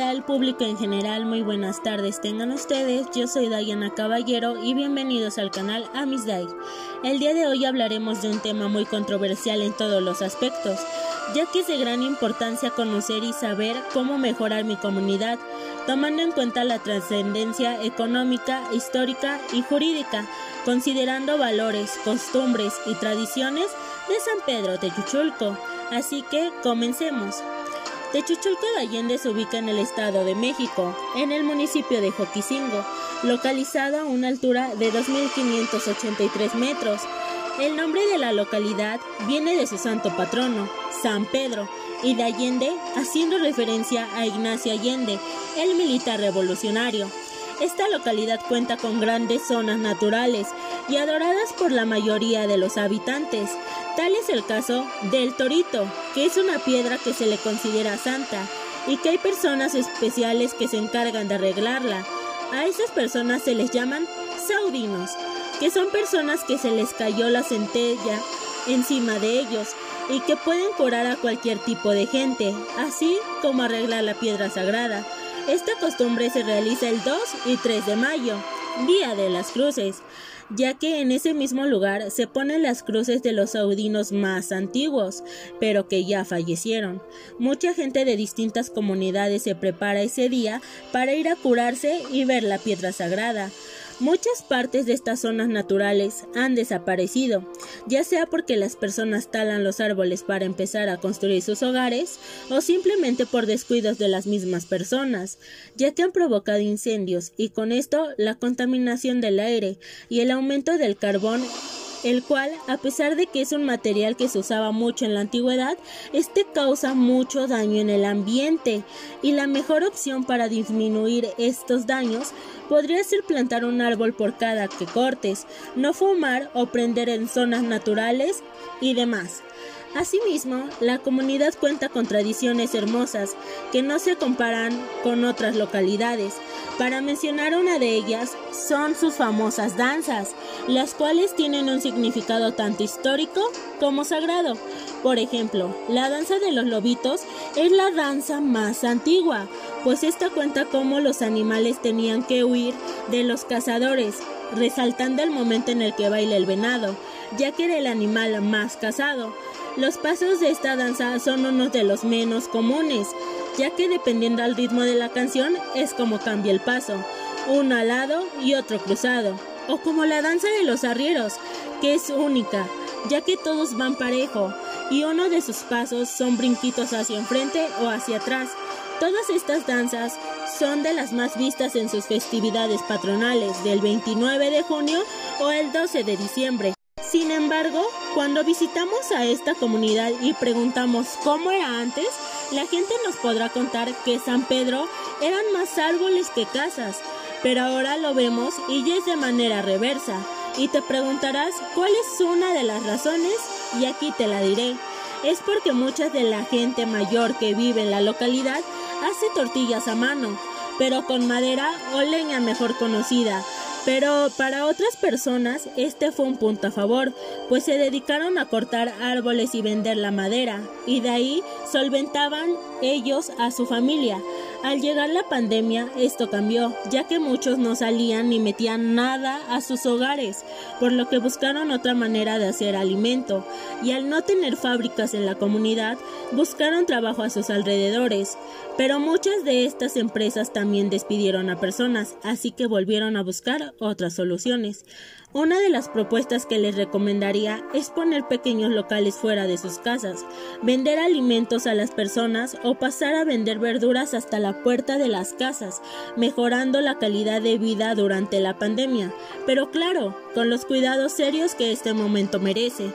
¿Qué tal público en general? Muy buenas tardes tengan ustedes. Yo soy Diana Caballero y bienvenidos al canal Amisday. El día de hoy hablaremos de un tema muy controversial en todos los aspectos, ya que es de gran importancia conocer y saber cómo mejorar mi comunidad, tomando en cuenta la trascendencia económica, histórica y jurídica, considerando valores, costumbres y tradiciones de San Pedro de Chuchulco. Así que comencemos. Techuchulco de Allende se ubica en el Estado de México, en el municipio de Joquicingo, localizado a una altura de 2.583 metros. El nombre de la localidad viene de su santo patrono, San Pedro, y de Allende haciendo referencia a Ignacio Allende, el militar revolucionario. Esta localidad cuenta con grandes zonas naturales y adoradas por la mayoría de los habitantes. Tal es el caso del torito, que es una piedra que se le considera santa y que hay personas especiales que se encargan de arreglarla. A esas personas se les llaman saudinos, que son personas que se les cayó la centella encima de ellos y que pueden curar a cualquier tipo de gente, así como arreglar la piedra sagrada. Esta costumbre se realiza el 2 y 3 de mayo, Día de las Cruces ya que en ese mismo lugar se ponen las cruces de los saudinos más antiguos, pero que ya fallecieron. Mucha gente de distintas comunidades se prepara ese día para ir a curarse y ver la piedra sagrada. Muchas partes de estas zonas naturales han desaparecido, ya sea porque las personas talan los árboles para empezar a construir sus hogares o simplemente por descuidos de las mismas personas, ya que han provocado incendios y con esto la contaminación del aire y el aumento del carbón el cual, a pesar de que es un material que se usaba mucho en la antigüedad, este causa mucho daño en el ambiente y la mejor opción para disminuir estos daños podría ser plantar un árbol por cada que cortes, no fumar o prender en zonas naturales y demás. Asimismo, la comunidad cuenta con tradiciones hermosas que no se comparan con otras localidades. Para mencionar una de ellas son sus famosas danzas, las cuales tienen un significado tanto histórico como sagrado. Por ejemplo, la danza de los lobitos es la danza más antigua, pues esta cuenta cómo los animales tenían que huir de los cazadores, resaltando el momento en el que baila el venado, ya que era el animal más cazado. Los pasos de esta danza son unos de los menos comunes, ya que dependiendo al ritmo de la canción es como cambia el paso, uno al lado y otro cruzado, o como la danza de los arrieros, que es única, ya que todos van parejo, y uno de sus pasos son brinquitos hacia enfrente o hacia atrás. Todas estas danzas son de las más vistas en sus festividades patronales del 29 de junio o el 12 de diciembre. Sin embargo, cuando visitamos a esta comunidad y preguntamos cómo era antes, la gente nos podrá contar que San Pedro eran más árboles que casas, pero ahora lo vemos y ya es de manera reversa. Y te preguntarás cuál es una de las razones y aquí te la diré. Es porque mucha de la gente mayor que vive en la localidad hace tortillas a mano, pero con madera o leña mejor conocida, pero para otras personas este fue un punto a favor, pues se dedicaron a cortar árboles y vender la madera, y de ahí solventaban ellos a su familia. Al llegar la pandemia, esto cambió, ya que muchos no salían ni metían nada a sus hogares, por lo que buscaron otra manera de hacer alimento, y al no tener fábricas en la comunidad, buscaron trabajo a sus alrededores. Pero muchas de estas empresas también despidieron a personas, así que volvieron a buscar otras soluciones. Una de las propuestas que les recomendaría es poner pequeños locales fuera de sus casas, vender alimentos a las personas o pasar a vender verduras hasta la puerta de las casas, mejorando la calidad de vida durante la pandemia, pero claro, con los cuidados serios que este momento merece.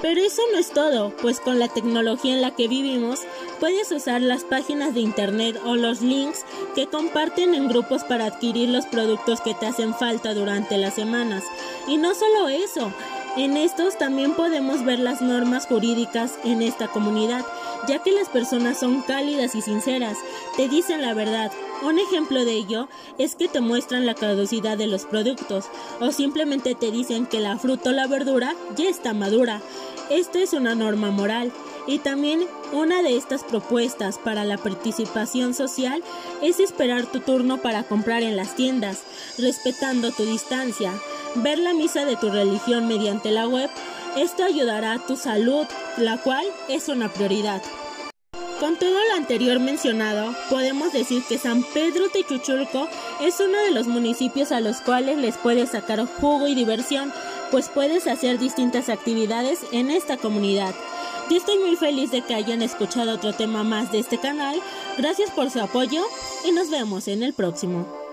Pero eso no es todo, pues con la tecnología en la que vivimos, puedes usar las páginas de internet o los links que comparten en grupos para adquirir los productos que te hacen falta durante las semanas. Y no solo eso, en estos también podemos ver las normas jurídicas en esta comunidad, ya que las personas son cálidas y sinceras, te dicen la verdad. Un ejemplo de ello es que te muestran la caducidad de los productos o simplemente te dicen que la fruta o la verdura ya está madura. Esto es una norma moral y también una de estas propuestas para la participación social es esperar tu turno para comprar en las tiendas, respetando tu distancia, ver la misa de tu religión mediante la web. Esto ayudará a tu salud, la cual es una prioridad. Con todo lo anterior mencionado, podemos decir que San Pedro Techuchulco es uno de los municipios a los cuales les puedes sacar jugo y diversión pues puedes hacer distintas actividades en esta comunidad. Yo estoy muy feliz de que hayan escuchado otro tema más de este canal. Gracias por su apoyo y nos vemos en el próximo.